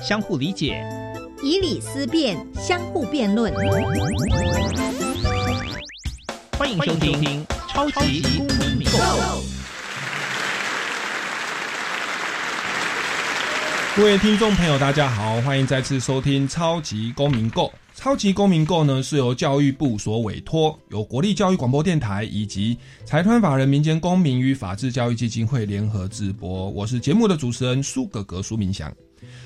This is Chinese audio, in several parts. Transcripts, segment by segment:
相互理解，以理思辨，相互辩论。欢迎收听《超级公民购》。各位听众朋友，大家好，欢迎再次收听《超级公民购》。超级公民购呢是由教育部所委托，由国立教育广播电台以及财团法人民间公民与法治教育基金会联合直播。我是节目的主持人苏格格苏明祥。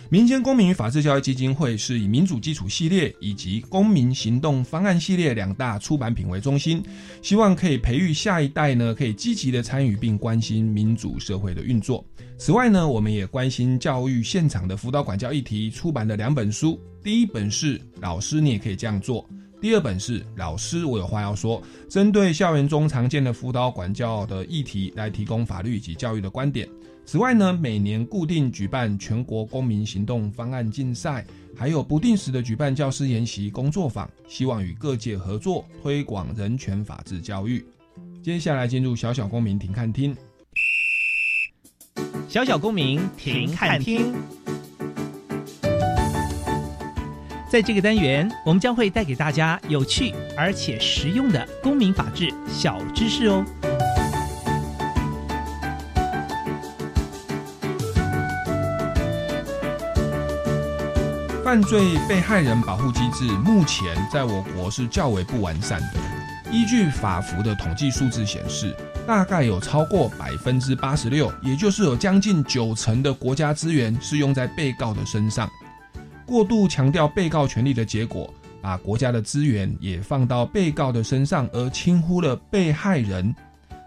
民间公民与法治教育基金会是以民主基础系列以及公民行动方案系列两大出版品为中心，希望可以培育下一代呢，可以积极的参与并关心民主社会的运作。此外呢，我们也关心教育现场的辅导管教议题，出版的两本书，第一本是《老师你也可以这样做》，第二本是《老师我有话要说》，针对校园中常见的辅导管教的议题来提供法律以及教育的观点。此外呢，每年固定举办全国公民行动方案竞赛，还有不定时的举办教师研习工作坊，希望与各界合作推广人权法治教育。接下来进入小小公民庭看厅，小小公民停看厅。在这个单元，我们将会带给大家有趣而且实用的公民法治小知识哦。犯罪被害人保护机制目前在我国是较为不完善的。依据法服的统计数字显示，大概有超过百分之八十六，也就是有将近九成的国家资源是用在被告的身上。过度强调被告权利的结果，把国家的资源也放到被告的身上，而轻忽了被害人。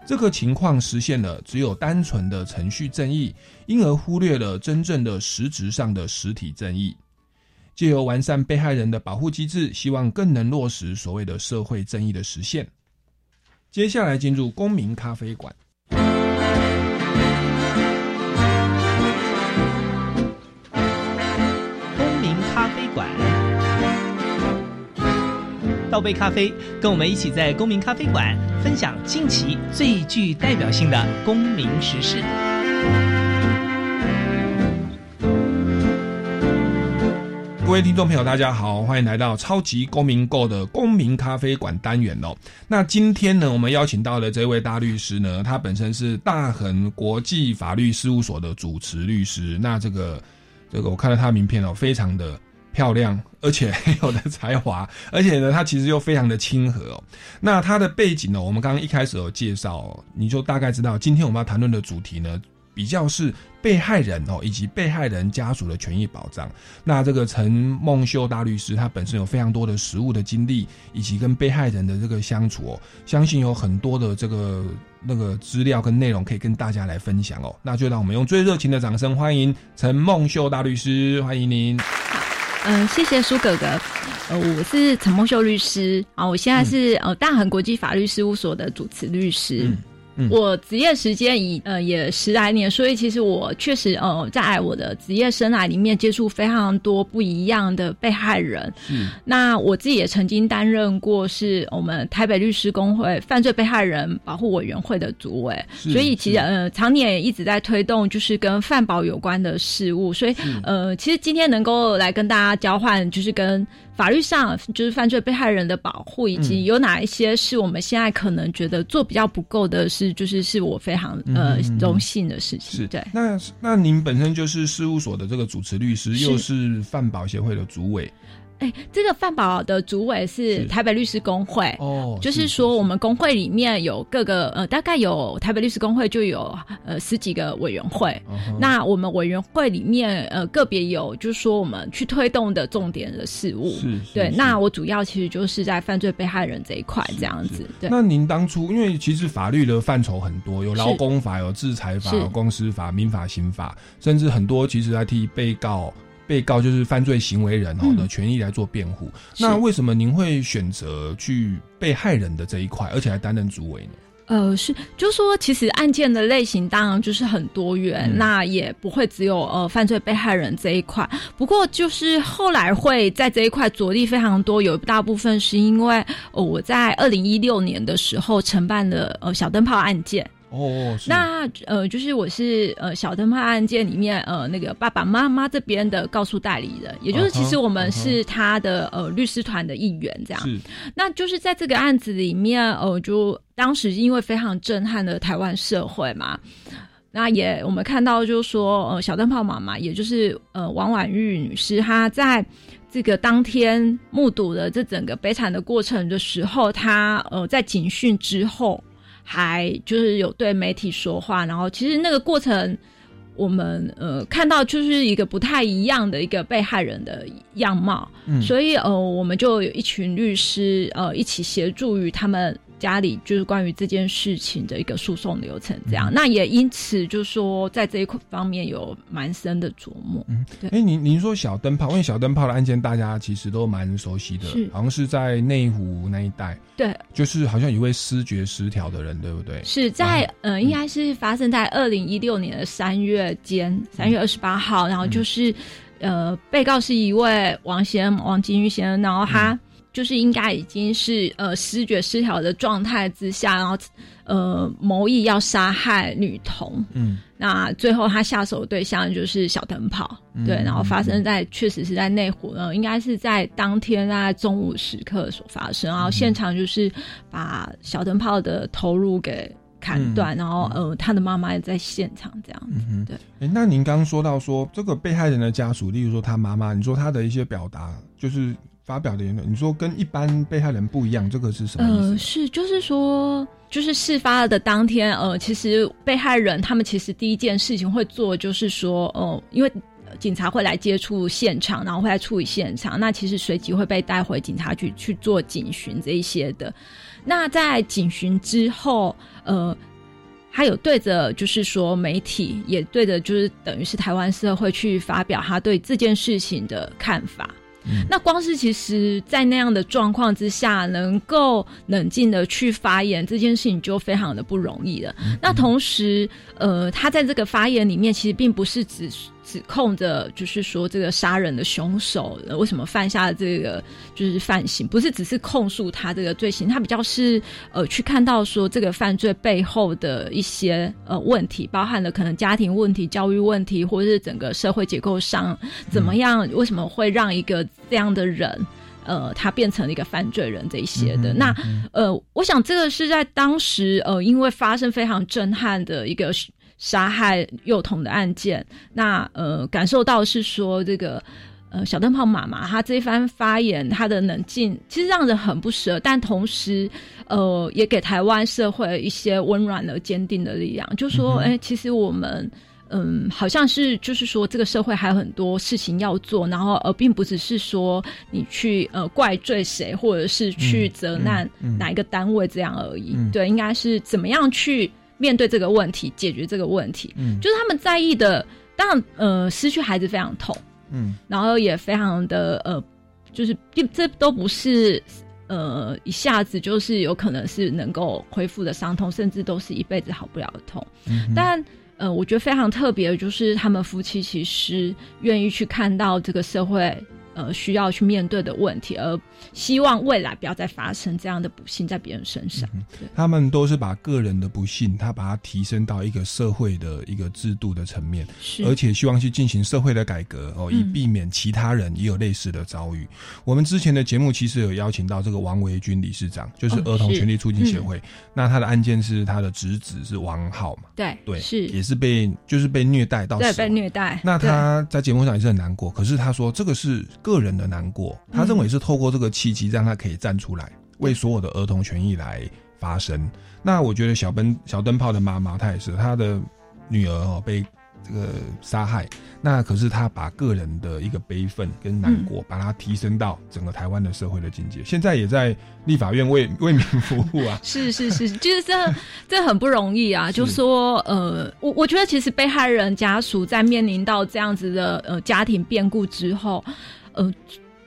这个情况实现了只有单纯的程序正义，因而忽略了真正的实质上的实体正义。借由完善被害人的保护机制，希望更能落实所谓的社会正义的实现。接下来进入公民咖啡馆。公民咖啡馆，倒杯咖啡，跟我们一起在公民咖啡馆分享近期最具代表性的公民时事。各位听众朋友，大家好，欢迎来到超级公民购的公民咖啡馆单元哦。那今天呢，我们邀请到的这位大律师呢，他本身是大恒国际法律事务所的主持律师。那这个这个，我看到他的名片哦，非常的漂亮，而且很有的才华，而且呢，他其实又非常的亲和哦。那他的背景呢，我们刚刚一开始有介绍，你就大概知道，今天我们要谈论的主题呢。比较是被害人哦，以及被害人家属的权益保障。那这个陈梦秀大律师，他本身有非常多的实务的经历，以及跟被害人的这个相处哦，相信有很多的这个那个资料跟内容可以跟大家来分享哦。那就让我们用最热情的掌声欢迎陈梦秀大律师，欢迎您。好，嗯，谢谢苏哥哥。呃，我是陈梦秀律师啊，我现在是呃大恒国际法律事务所的主持律师。我职业时间已呃也十来年，所以其实我确实呃在我的职业生涯里面接触非常多不一样的被害人。嗯，那我自己也曾经担任过是我们台北律师工会犯罪被害人保护委员会的主委，所以其实呃常年也一直在推动就是跟饭保有关的事务。所以呃其实今天能够来跟大家交换，就是跟法律上就是犯罪被害人的保护，以及有哪一些是我们现在可能觉得做比较不够的是。就是是我非常呃荣幸的事情。是对。那那您本身就是事务所的这个主持律师，又是范保协会的主委。哎，这个范保的主委是台北律师工会哦，就是说我们工会里面有各个呃，大概有台北律师工会就有呃十几个委员会。那我们委员会里面呃个别有，就是说我们去推动的重点的事务。是，对。那我主要其实就是在犯罪被害人这一块这样子。对。那您当初因为其实法律的范畴很多，有劳工法、有制裁法、有公司法、民法、刑法，甚至很多其实来替被告。被告就是犯罪行为人哦的权益来做辩护，那为什么您会选择去被害人的这一块，而且还担任主委呢？呃，是，就说其实案件的类型当然就是很多元，那也不会只有呃犯罪被害人这一块。不过就是后来会在这一块着力非常多，有一大部分是因为呃我在二零一六年的时候承办的呃小灯泡案件。哦，那呃，就是我是呃小灯泡案件里面呃那个爸爸妈妈这边的告诉代理人，也就是其实我们是他的呃律师团的一员，这样。是。那就是在这个案子里面，呃，就当时因为非常震撼的台湾社会嘛，那也我们看到就是说呃小灯泡妈妈，也就是呃王婉玉女士，她在这个当天目睹了这整个悲惨的过程的时候，她呃在警讯之后。还就是有对媒体说话，然后其实那个过程，我们呃看到就是一个不太一样的一个被害人的样貌，所以呃我们就有一群律师呃一起协助于他们。家里就是关于这件事情的一个诉讼流程，这样，那也因此就说在这一块方面有蛮深的琢磨。嗯，对。哎，您您说小灯泡，因为小灯泡的案件大家其实都蛮熟悉的，好像是在内湖那一带。对，就是好像一位失觉失调的人，对不对？是在呃，应该是发生在二零一六年的三月间，三月二十八号，然后就是呃，被告是一位王先王金玉先生，然后他。就是应该已经是呃失觉失调的状态之下，然后呃谋意要杀害女童，嗯，那最后他下手对象就是小灯泡，对，然后发生在确实是在内湖，呃，应该是在当天大概中午时刻所发生，然后现场就是把小灯泡的头颅给砍断，然后呃他的妈妈也在现场这样子，对。哎，那您刚刚说到说这个被害人的家属，例如说他妈妈，你说他的一些表达就是。发表的言论，你说跟一般被害人不一样，这个是什么意思？呃，是就是说，就是事发的当天，呃，其实被害人他们其实第一件事情会做，就是说，哦，因为警察会来接触现场，然后会来处理现场，那其实随即会被带回警察局去做警询这一些的。那在警询之后，呃，还有对着就是说媒体，也对着就是等于是台湾社会去发表他对这件事情的看法。那光是其实，在那样的状况之下，能够冷静的去发言，这件事情就非常的不容易了。那同时，呃，他在这个发言里面，其实并不是只指控着，就是说这个杀人的凶手为什么犯下了这个就是犯行，不是只是控诉他这个罪行，他比较是呃去看到说这个犯罪背后的一些呃问题，包含了可能家庭问题、教育问题，或者是整个社会结构上怎么样，为什么会让一个这样的人呃他变成了一个犯罪人这一些的。那呃，我想这个是在当时呃因为发生非常震撼的一个。杀害幼童的案件，那呃，感受到是说这个呃小灯泡妈妈她这一番发言，她的冷静其实让人很不舍，但同时呃也给台湾社会一些温暖而坚定的力量，就说哎，其实我们嗯好像是就是说这个社会还有很多事情要做，然后而并不只是说你去呃怪罪谁，或者是去责难哪一个单位这样而已，对，应该是怎么样去。面对这个问题，解决这个问题，嗯，就是他们在意的，当然，呃，失去孩子非常痛，嗯，然后也非常的，呃，就是这都不是，呃，一下子就是有可能是能够恢复的伤痛，甚至都是一辈子好不了的痛。但，呃，我觉得非常特别的就是他们夫妻其实愿意去看到这个社会。呃，需要去面对的问题，而希望未来不要再发生这样的不幸在别人身上。他们都是把个人的不幸，他把它提升到一个社会的一个制度的层面，而且希望去进行社会的改革哦，以避免其他人也有类似的遭遇。我们之前的节目其实有邀请到这个王维军理事长，就是儿童权利促进协会。那他的案件是他的侄子是王浩嘛？对对，是也是被就是被虐待到对被虐待。那他在节目上也是很难过，可是他说这个是。个人的难过，他认为是透过这个契机，让他可以站出来，为所有的儿童权益来发声。那我觉得小灯小灯泡的妈妈，她也是，她的女儿哦被。这个杀害，那可是她把个人的一个悲愤跟难过，把它提升到整个台湾的社会的境界。现在也在立法院为 为民服务啊。是是是，就是这这很不容易啊。就说呃，我我觉得其实被害人家属在面临到这样子的呃家庭变故之后，呃。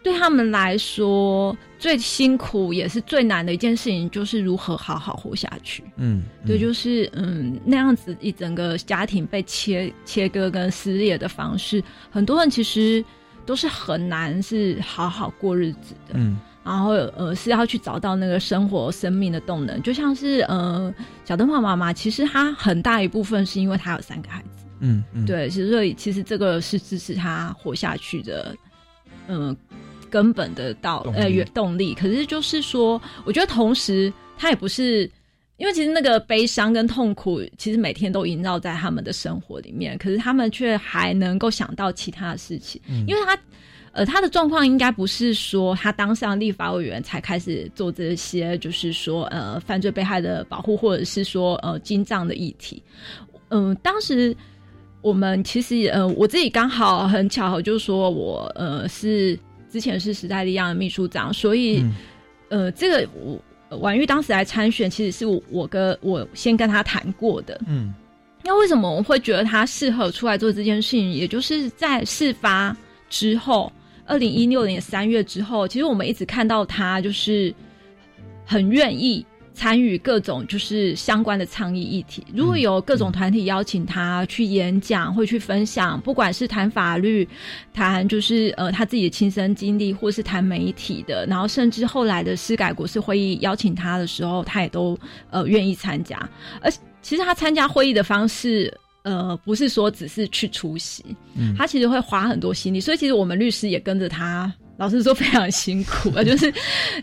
对他们来说，最辛苦也是最难的一件事情，就是如何好好活下去。嗯，对，就是嗯那样子一整个家庭被切切割跟撕裂的方式，很多人其实都是很难是好好过日子的。嗯，然后呃是要去找到那个生活生命的动能，就像是呃小灯泡妈妈，其实她很大一部分是因为她有三个孩子，嗯嗯，对，所以其实这个是支持她活下去的，嗯，根本的道呃原动力。可是就是说，我觉得同时他也不是。因为其实那个悲伤跟痛苦，其实每天都萦绕在他们的生活里面，可是他们却还能够想到其他的事情。因为他，呃，他的状况应该不是说他当上立法委员才开始做这些，就是说呃犯罪被害的保护，或者是说呃金藏的议题。嗯，当时我们其实呃我自己刚好很巧合，就是说我呃是之前是时代力量的秘书长，所以呃这个我。婉玉当时来参选，其实是我我跟我先跟他谈过的。嗯，那为什么我会觉得他适合出来做这件事情？也就是在事发之后，二零一六年三月之后，其实我们一直看到他就是很愿意。参与各种就是相关的倡议议题，如果有各种团体邀请他去演讲，会去分享，不管是谈法律、谈就是呃他自己的亲身经历，或是谈媒体的，然后甚至后来的司改国事会议邀请他的时候，他也都呃愿意参加。而其实他参加会议的方式，呃，不是说只是去出席，他其实会花很多心力，所以其实我们律师也跟着他。老师说非常辛苦啊，就是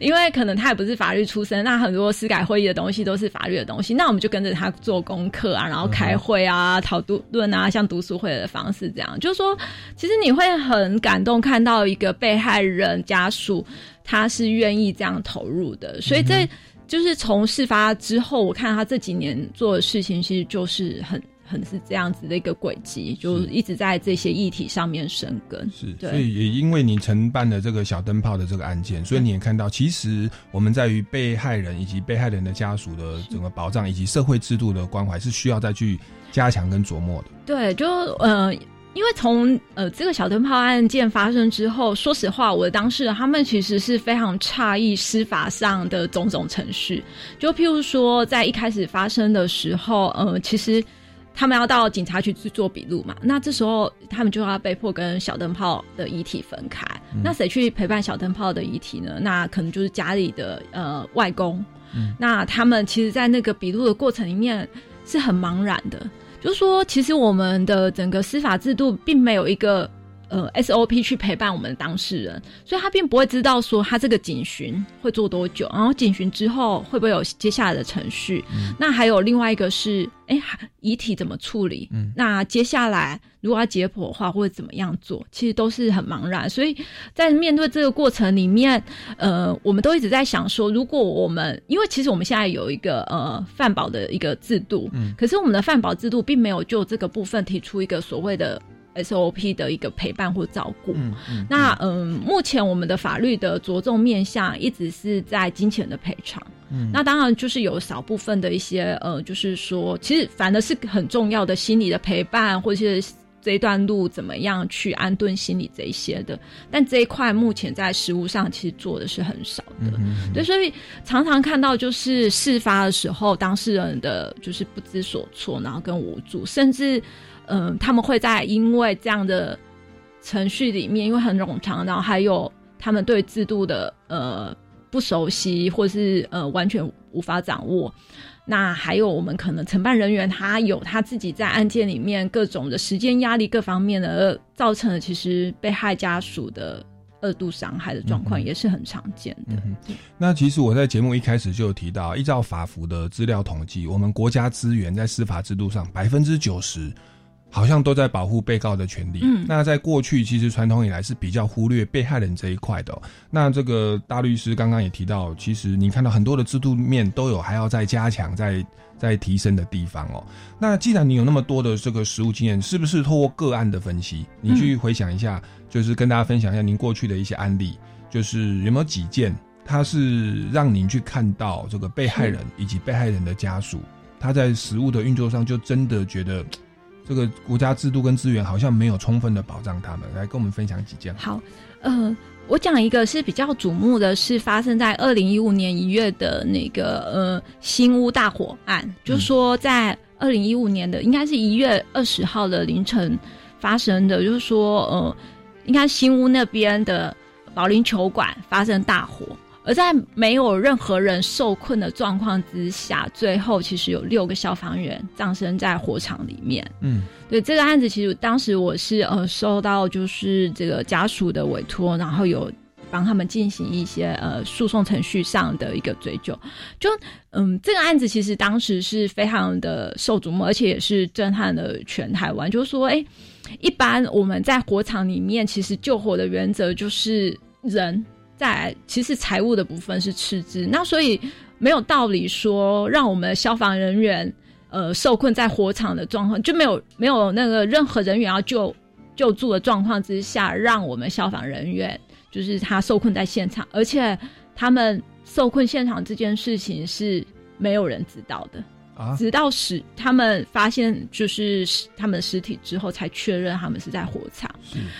因为可能他也不是法律出身，那很多司改会议的东西都是法律的东西，那我们就跟着他做功课啊，然后开会啊、讨论啊，像读书会的方式这样。就是说，其实你会很感动，看到一个被害人家属他是愿意这样投入的，所以这就是从事发之后，我看他这几年做的事情，其实就是很。很是这样子的一个轨迹，就一直在这些议题上面生根。是，所以也因为你承办了这个小灯泡的这个案件，所以你也看到，其实我们在于被害人以及被害人的家属的整个保障以及社会制度的关怀，是需要再去加强跟琢磨的。对，就呃，因为从呃这个小灯泡案件发生之后，说实话，我的当事人他们其实是非常诧异司法上的种种程序。就譬如说，在一开始发生的时候，呃，其实。他们要到警察局去做笔录嘛？那这时候他们就要被迫跟小灯泡的遗体分开。那谁去陪伴小灯泡的遗体呢？那可能就是家里的呃外公。那他们其实，在那个笔录的过程里面是很茫然的，就是说，其实我们的整个司法制度并没有一个。呃，SOP 去陪伴我们的当事人，所以他并不会知道说他这个警询会做多久，然后警询之后会不会有接下来的程序。那还有另外一个是，哎，遗体怎么处理？嗯那接下来如果要解剖的话，或者怎么样做，其实都是很茫然。所以在面对这个过程里面，呃，我们都一直在想说，如果我们因为其实我们现在有一个呃饭保的一个制度，嗯可是我们的饭保制度并没有就这个部分提出一个所谓的。SOP 的一个陪伴或照顾，那嗯，目前我们的法律的着重面向一直是在金钱的赔偿。嗯，那当然就是有少部分的一些呃，就是说，其实反而是很重要的心理的陪伴，或者是这一段路怎么样去安顿心理这一些的。但这一块目前在实务上其实做的是很少的。对，所以常常看到就是事发的时候，当事人的就是不知所措，然后跟无助，甚至。嗯，他们会在因为这样的程序里面，因为很冗长，然后还有他们对制度的呃不熟悉，或是呃完全无法掌握。那还有我们可能承办人员他有他自己在案件里面各种的时间压力各方面的，造成了其实被害家属的二度伤害的状况也是很常见的。那其实我在节目一开始就有提到，依照法服的资料统计，我们国家资源在司法制度上百分之九十。好像都在保护被告的权利。嗯，那在过去其实传统以来是比较忽略被害人这一块的。那这个大律师刚刚也提到，其实你看到很多的制度面都有还要再加强、再再提升的地方哦。那既然你有那么多的这个实务经验，是不是透过个案的分析，你去回想一下，就是跟大家分享一下您过去的一些案例，就是有没有几件，它是让您去看到这个被害人以及被害人的家属，他在实务的运作上就真的觉得。这个国家制度跟资源好像没有充分的保障他们，来跟我们分享几件。好，呃，我讲一个是比较瞩目的是发生在二零一五年一月的那个呃新屋大火案，就是说在二零一五年的应该是一月二十号的凌晨发生的，就是说呃，应该新屋那边的保龄球馆发生大火。而在没有任何人受困的状况之下，最后其实有六个消防员葬身在火场里面。嗯，对这个案子，其实当时我是呃收到就是这个家属的委托，然后有。帮他们进行一些呃诉讼程序上的一个追究，就嗯这个案子其实当时是非常的受瞩目，而且也是震撼了全台湾。就是说，哎，一般我们在火场里面，其实救火的原则就是人在，其实财务的部分是赤字。那所以没有道理说让我们消防人员呃受困在火场的状况，就没有没有那个任何人员要救救助的状况之下，让我们消防人员。就是他受困在现场，而且他们受困现场这件事情是没有人知道的啊，直到死他们发现就是他们的尸体之后，才确认他们是在火场。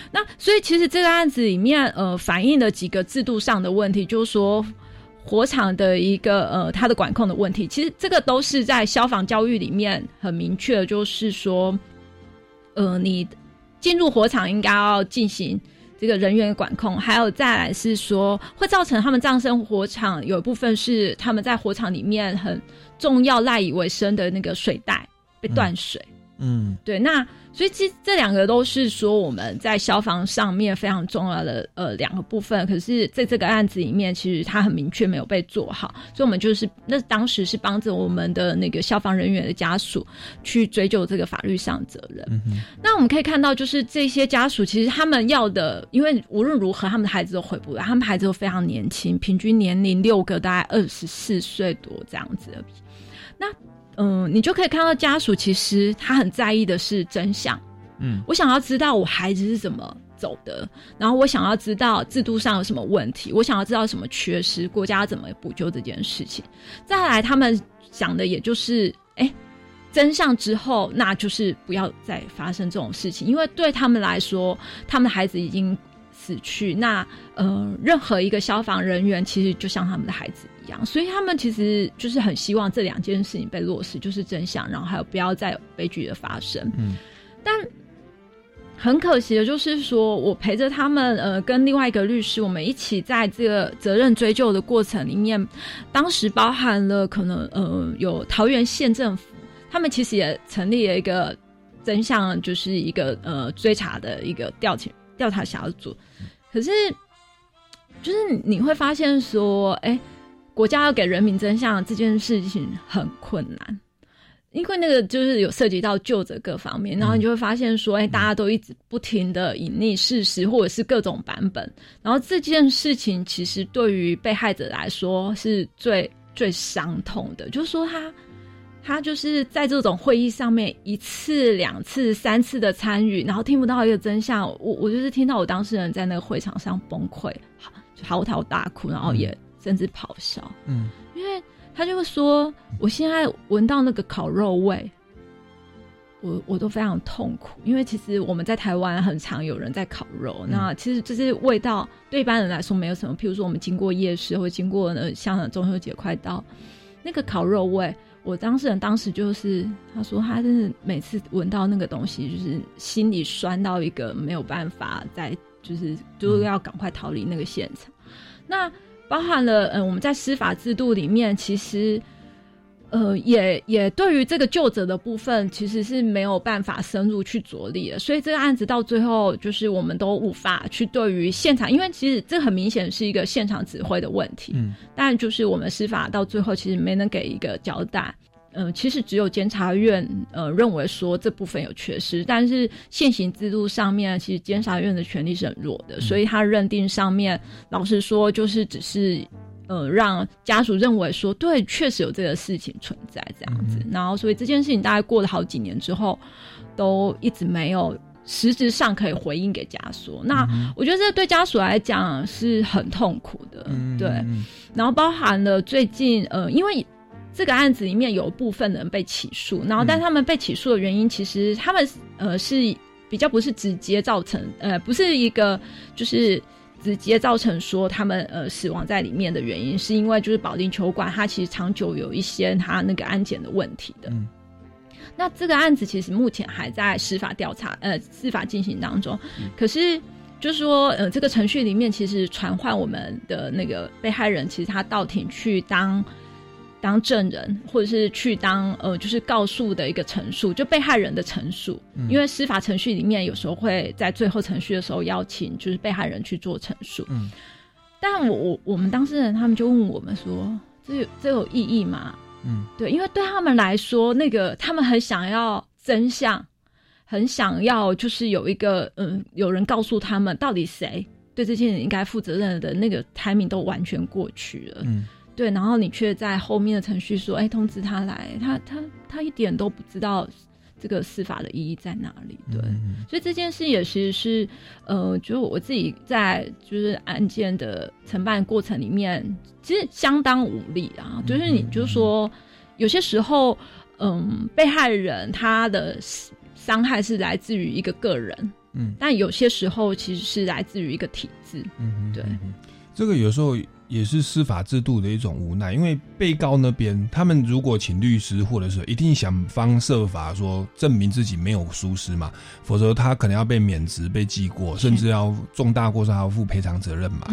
那所以其实这个案子里面，呃，反映了几个制度上的问题，就是说火场的一个呃它的管控的问题。其实这个都是在消防教育里面很明确的，就是说，呃，你进入火场应该要进行。这个人员管控，还有再来是说，会造成他们葬身火场，有一部分是他们在火场里面很重要赖以为生的那个水带被断水。嗯，对，那。所以，其实这两个都是说我们在消防上面非常重要的呃两个部分。可是，在这个案子里面，其实它很明确没有被做好。所以，我们就是那当时是帮着我们的那个消防人员的家属去追究这个法律上责任。那我们可以看到，就是这些家属其实他们要的，因为无论如何，他们的孩子都回不来，他们孩子都非常年轻，平均年龄六个大概二十四岁多这样子而已。那嗯，你就可以看到家属其实他很在意的是真相。嗯，我想要知道我孩子是怎么走的，然后我想要知道制度上有什么问题，我想要知道什么缺失，国家怎么补救这件事情。再来，他们想的也就是，哎，真相之后，那就是不要再发生这种事情，因为对他们来说，他们的孩子已经死去，那呃，任何一个消防人员其实就像他们的孩子。所以他们其实就是很希望这两件事情被落实，就是真相，然后还有不要再有悲剧的发生。嗯，但很可惜的就是说，我陪着他们，呃，跟另外一个律师，我们一起在这个责任追究的过程里面，当时包含了可能呃，有桃园县政府，他们其实也成立了一个真相，就是一个呃追查的一个调查调查小组。可是，就是你会发现说，哎。国家要给人民真相这件事情很困难，因为那个就是有涉及到救者各方面，然后你就会发现说，哎，大家都一直不停的隐匿事实，或者是各种版本，然后这件事情其实对于被害者来说是最最伤痛的，就是说他他就是在这种会议上面一次、两次、三次的参与，然后听不到一个真相，我我就是听到我当事人在那个会场上崩溃，嚎啕大哭，然后也。甚至咆哮，嗯，因为他就会说，我现在闻到那个烤肉味，我我都非常痛苦。因为其实我们在台湾很常有人在烤肉，那其实这些味道对一般人来说没有什么。譬如说，我们经过夜市或经过呢，像中秋节快到，那个烤肉味，我当事人当时就是他说，他真是每次闻到那个东西，就是心里酸到一个没有办法再就是就要赶快逃离那个现场。那包含了，嗯，我们在司法制度里面，其实，呃，也也对于这个救者的部分，其实是没有办法深入去着力的。所以这个案子到最后，就是我们都无法去对于现场，因为其实这很明显是一个现场指挥的问题。嗯，但就是我们司法到最后，其实没能给一个交代。嗯，其实只有监察院呃认为说这部分有缺失，但是现行制度上面，其实监察院的权力是很弱的，所以他认定上面，老实说就是只是呃让家属认为说对，确实有这个事情存在这样子，然后所以这件事情大概过了好几年之后，都一直没有实质上可以回应给家属。那我觉得这对家属来讲是很痛苦的，对，然后包含了最近呃因为。这个案子里面有部分人被起诉，然后但他们被起诉的原因，其实他们呃是比较不是直接造成呃不是一个就是直接造成说他们呃死亡在里面的原因，是因为就是保定球馆它其实长久有一些它那个安检的问题的。那这个案子其实目前还在司法调查呃司法进行当中，可是就是说，呃，这个程序里面其实传唤我们的那个被害人，其实他到庭去当当证人，或者是去当呃，就是告诉的一个陈述，就被害人的陈述。因为司法程序里面有时候会在最后程序的时候邀请，就是被害人去做陈述。嗯，但我我我们当事人他们就问我们说，这有这有意义吗？嗯，对，因为对他们来说，那个他们很想要真相。很想要，就是有一个嗯，有人告诉他们到底谁对这件事应该负责任的那个 timing 都完全过去了，嗯，对，然后你却在后面的程序说，哎，通知他来，他他他一点都不知道这个司法的意义在哪里，对，所以这件事也其实是，呃，就我自己在就是案件的承办过程里面，其实相当无力啊，就是你就说有些时候，嗯，被害人他的。伤害是来自于一个个人，嗯，但有些时候其实是来自于一个体制，嗯，对，这个有时候也是司法制度的一种无奈，因为被告那边他们如果请律师，或者是一定想方设法说证明自己没有疏失嘛，否则他可能要被免职、被记过，甚至要重大过失还要负赔偿责任嘛，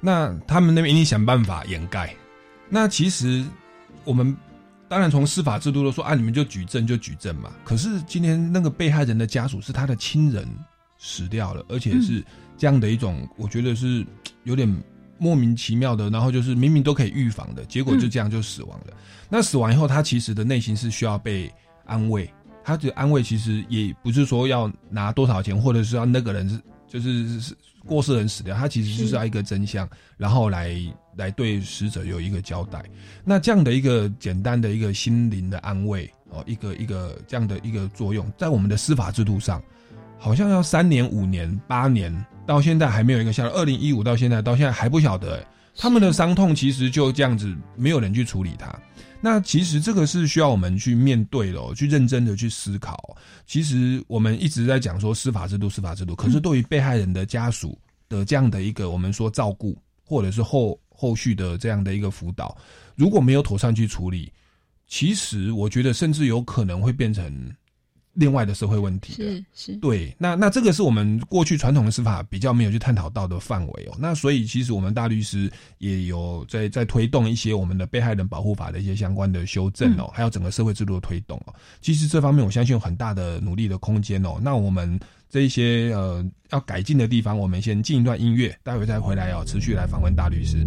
那他们那边一定想办法掩盖。那其实我们。当然，从司法制度都说啊，你们就举证就举证嘛。可是今天那个被害人的家属是他的亲人死掉了，而且是这样的一种，我觉得是有点莫名其妙的。然后就是明明都可以预防的，结果就这样就死亡了。那死亡以后，他其实的内心是需要被安慰。他的安慰其实也不是说要拿多少钱，或者是要那个人是就是是。过世人死掉，他其实就是要一个真相，然后来来对死者有一个交代。那这样的一个简单的一个心灵的安慰哦，一个一个这样的一个作用，在我们的司法制度上，好像要三年、五年、八年，到现在还没有一个下落。二零一五到现在，到现在还不晓得他们的伤痛，其实就这样子，没有人去处理它。那其实这个是需要我们去面对的，去认真的去思考。其实我们一直在讲说司法制度，司法制度，可是对于被害人的家属的这样的一个我们说照顾，或者是后后续的这样的一个辅导，如果没有妥善去处理，其实我觉得甚至有可能会变成。另外的社会问题是是，对，那那这个是我们过去传统的司法比较没有去探讨到的范围哦。那所以其实我们大律师也有在在推动一些我们的被害人保护法的一些相关的修正哦，还有整个社会制度的推动哦。其实这方面我相信有很大的努力的空间哦。那我们这一些呃要改进的地方，我们先进一段音乐，待会再回来哦，持续来访问大律师。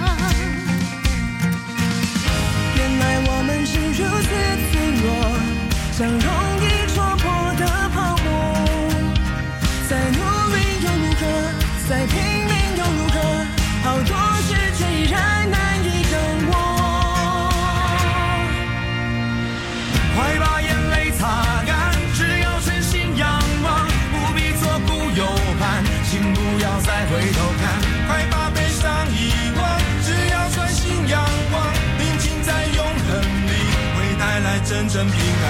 如此脆弱，相融真正平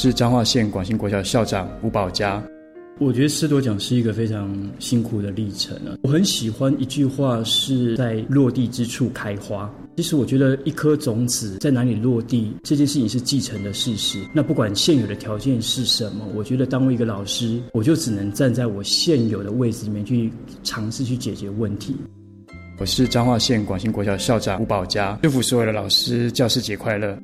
是彰化县广兴国小校长吴宝佳。我觉得师铎奖是一个非常辛苦的历程啊。我很喜欢一句话，是在落地之处开花。其实我觉得一颗种子在哪里落地，这件事情是继承的事实。那不管现有的条件是什么，我觉得当一个老师，我就只能站在我现有的位置里面去尝试去解决问题。我是彰化县广兴国小校长吴宝佳，祝福所有的老师教师节快乐。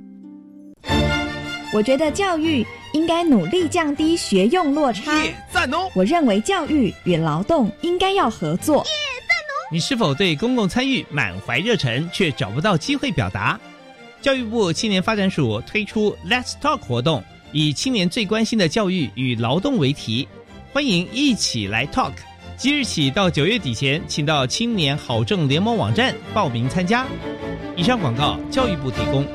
我觉得教育应该努力降低学用落差。赞哦！我认为教育与劳动应该要合作。赞哦你是否对公共参与满怀热忱，却找不到机会表达？教育部青年发展署推出 Let's Talk 活动，以青年最关心的教育与劳动为题，欢迎一起来 Talk。即日起到九月底前，请到青年好政联盟网站报名参加。以上广告，教育部提供。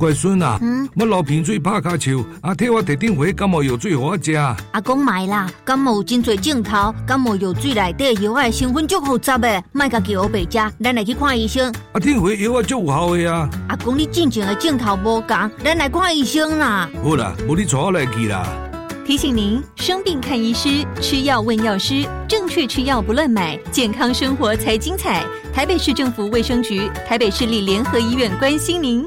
乖孙啊，嗯我流鼻水拍卡球，啊，替我提点回感冒药水给我食。阿公买啦，感冒有真侪镜头，感冒药水内底药的成分足复杂诶，卖家叫我白食，咱来去看医生。阿天回药啊足有效的啊。阿公你进前诶镜头无共，咱来看医生啦。好啦，无你带我来去啦。提醒您：生病看医师，吃药问药师，正确吃药不乱买，健康生活才精彩。台北市政府卫生局、台北市立联合医院关心您。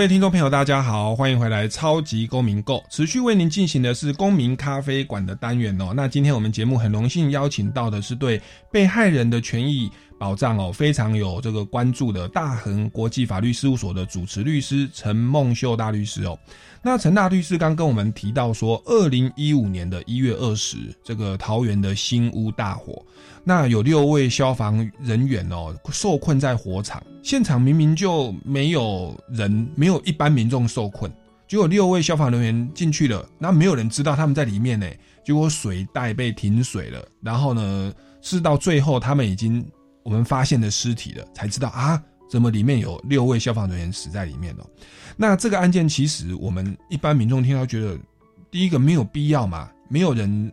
各位听众朋友，大家好，欢迎回来《超级公民购》，持续为您进行的是公民咖啡馆的单元哦。那今天我们节目很荣幸邀请到的是对被害人的权益保障哦非常有这个关注的大恒国际法律事务所的主持律师陈梦秀大律师哦。那陈大律师刚跟我们提到说，二零一五年的一月二十，这个桃园的新屋大火。那有六位消防人员哦，受困在火场现场，明明就没有人，没有一般民众受困，结果六位消防人员进去了，那没有人知道他们在里面呢。结果水带被停水了，然后呢，是到最后他们已经我们发现的尸体了，才知道啊，怎么里面有六位消防人员死在里面了。那这个案件其实我们一般民众听到觉得，第一个没有必要嘛，没有人。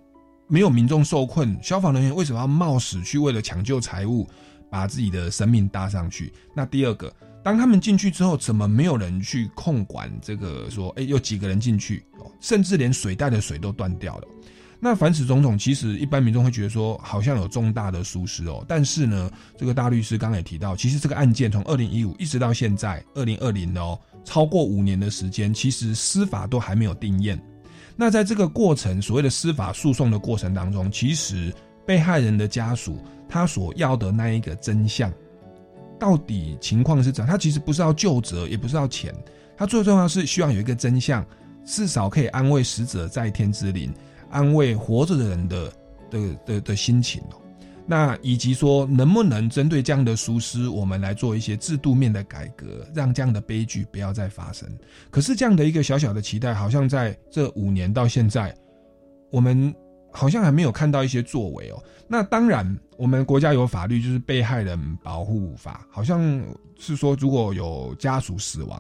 没有民众受困，消防人员为什么要冒死去为了抢救财物，把自己的生命搭上去？那第二个，当他们进去之后，怎么没有人去控管这个？说，哎，有几个人进去，甚至连水带的水都断掉了。那凡此种种，其实一般民众会觉得说，好像有重大的疏失哦。但是呢，这个大律师刚刚也提到，其实这个案件从二零一五一直到现在二零二零哦，超过五年的时间，其实司法都还没有定验。那在这个过程，所谓的司法诉讼的过程当中，其实被害人的家属他所要的那一个真相，到底情况是怎样？他其实不是要救责，也不是要钱，他最重要是希望有一个真相，至少可以安慰死者在天之灵，安慰活着的人的的的的心情哦。那以及说，能不能针对这样的疏失，我们来做一些制度面的改革，让这样的悲剧不要再发生？可是这样的一个小小的期待，好像在这五年到现在，我们好像还没有看到一些作为哦。那当然，我们国家有法律，就是《被害人保护法》，好像是说，如果有家属死亡，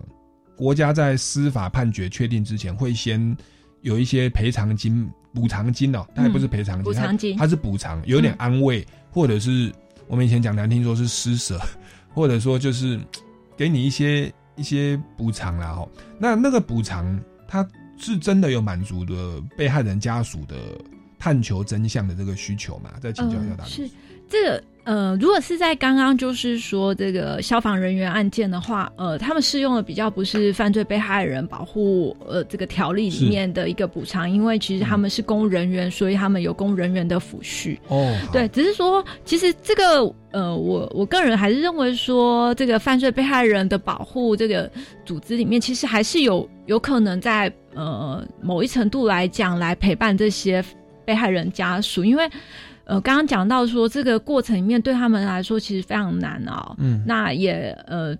国家在司法判决确定之前，会先有一些赔偿金。补偿金哦，它也不是赔偿金，补偿金它是补偿，有点安慰，或者是我们以前讲难听说是施舍，或者说就是给你一些一些补偿啦哦。那那个补偿，它是真的有满足的被害人家属的探求真相的这个需求嘛？再请教一下大家。是这个。呃，如果是在刚刚就是说这个消防人员案件的话，呃，他们适用的比较不是犯罪被害人保护呃这个条例里面的一个补偿，因为其实他们是公人员，所以他们有公人员的抚恤。哦，对，只是说其实这个呃，我我个人还是认为说这个犯罪被害人的保护这个组织里面，其实还是有有可能在呃某一程度来讲来陪伴这些。被害人家属，因为呃，刚刚讲到说这个过程里面对他们来说其实非常难熬，嗯，那也呃。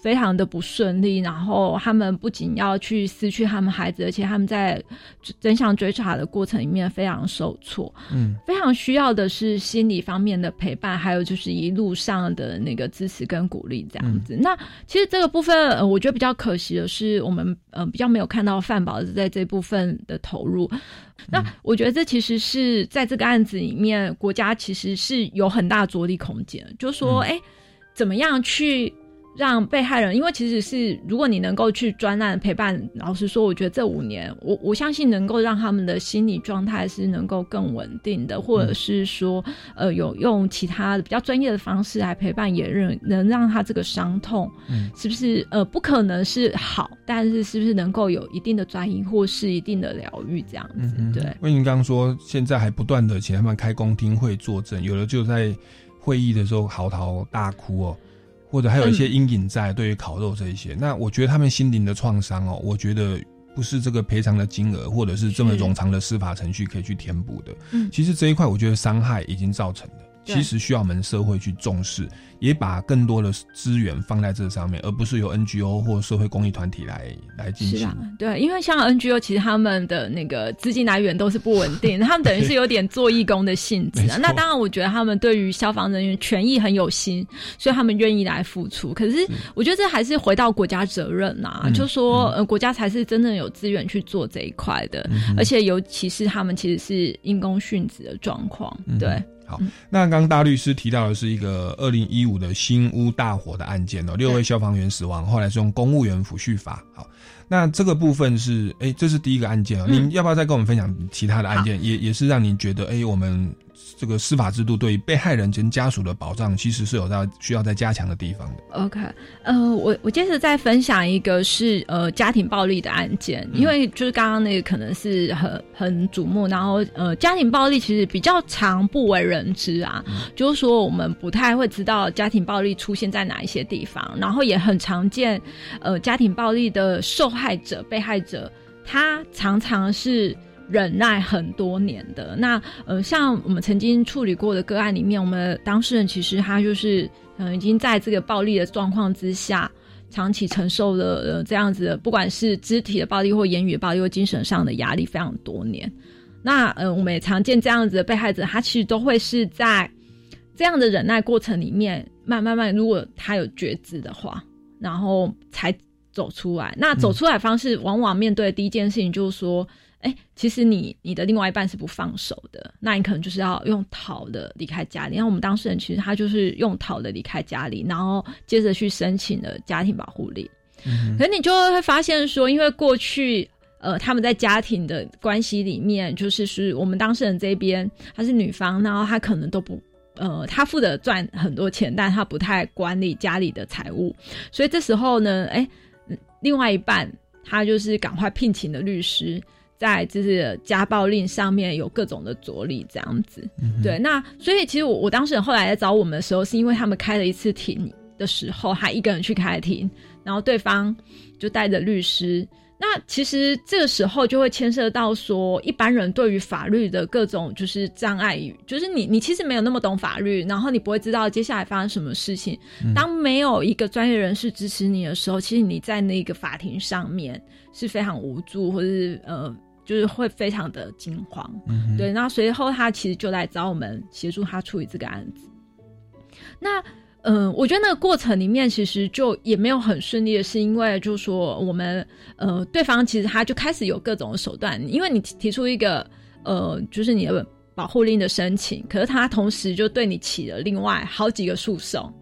非常的不顺利，然后他们不仅要去失去他们孩子，而且他们在真相追查的过程里面非常受挫，嗯，非常需要的是心理方面的陪伴，还有就是一路上的那个支持跟鼓励这样子。那其实这个部分，我觉得比较可惜的是，我们呃比较没有看到范宝在这部分的投入。那我觉得这其实是在这个案子里面，国家其实是有很大着力空间，就是说哎，怎么样去。让被害人，因为其实是如果你能够去专案陪伴，老实说，我觉得这五年，我我相信能够让他们的心理状态是能够更稳定的，或者是说，呃，有用其他的比较专业的方式来陪伴，也能能让他这个伤痛，嗯，是不是呃不可能是好，但是是不是能够有一定的转移或是一定的疗愈这样子？对。魏您刚刚说，现在还不断的请他们开公听会作证，有的就在会议的时候嚎啕大哭哦。或者还有一些阴影在，对于烤肉这一些，那我觉得他们心灵的创伤哦，我觉得不是这个赔偿的金额，或者是这么冗长的司法程序可以去填补的。嗯，其实这一块我觉得伤害已经造成了，其实需要我们社会去重视。也把更多的资源放在这上面，而不是由 NGO 或社会公益团体来来进行。对，因为像 NGO，其实他们的那个资金来源都是不稳定，他们等于是有点做义工的性质。那当然，我觉得他们对于消防人员权益很有心，所以他们愿意来付出。可是，我觉得这还是回到国家责任呐，就说呃，国家才是真正有资源去做这一块的，而且尤其是他们其实是因公殉职的状况，对。好，那刚刚大律师提到的是一个二零一五的新屋大火的案件哦，六位消防员死亡，后来是用公务员抚恤法。好，那这个部分是，哎，这是第一个案件哦，您要不要再跟我们分享其他的案件？也也是让您觉得，哎，我们。这个司法制度对被害人跟家属的保障，其实是有在需要在加强的地方的。OK，呃，我我接着再分享一个是呃家庭暴力的案件，因为就是刚刚那个可能是很很瞩目，然后呃家庭暴力其实比较常不为人知啊，就是说我们不太会知道家庭暴力出现在哪一些地方，然后也很常见，呃家庭暴力的受害者被害者，他常常是。忍耐很多年的那呃，像我们曾经处理过的个案里面，我们当事人其实他就是嗯，已经在这个暴力的状况之下，长期承受了呃这样子的，不管是肢体的暴力或言语的暴力或精神上的压力非常多年。那呃，我们也常见这样子的被害者，他其实都会是在这样的忍耐过程里面，慢慢慢，如果他有觉知的话，然后才走出来。那走出来方式，往往面对的第一件事情就是说。哎，其实你你的另外一半是不放手的，那你可能就是要用逃的离开家里。然后我们当事人其实他就是用逃的离开家里，然后接着去申请了家庭保护令。可你就会发现说，因为过去呃他们在家庭的关系里面，就是是我们当事人这边她是女方，然后她可能都不呃他负责赚很多钱，但他不太管理家里的财务，所以这时候呢，哎，另外一半他就是赶快聘请了律师。在就是家暴令上面有各种的着力，这样子，对。那所以其实我我当时后来来找我们的时候，是因为他们开了一次庭的时候，他一个人去开庭，然后对方就带着律师。那其实这个时候就会牵涉到说，一般人对于法律的各种就是障碍，就是你你其实没有那么懂法律，然后你不会知道接下来发生什么事情。当没有一个专业人士支持你的时候，其实你在那个法庭上面是非常无助，或者是呃。就是会非常的惊慌，对，那随后他其实就来找我们协助他处理这个案子。那，嗯，我觉得那个过程里面其实就也没有很顺利的是，因为就是说我们，呃，对方其实他就开始有各种手段，因为你提出一个，呃，就是你的保护令的申请，可是他同时就对你起了另外好几个诉讼。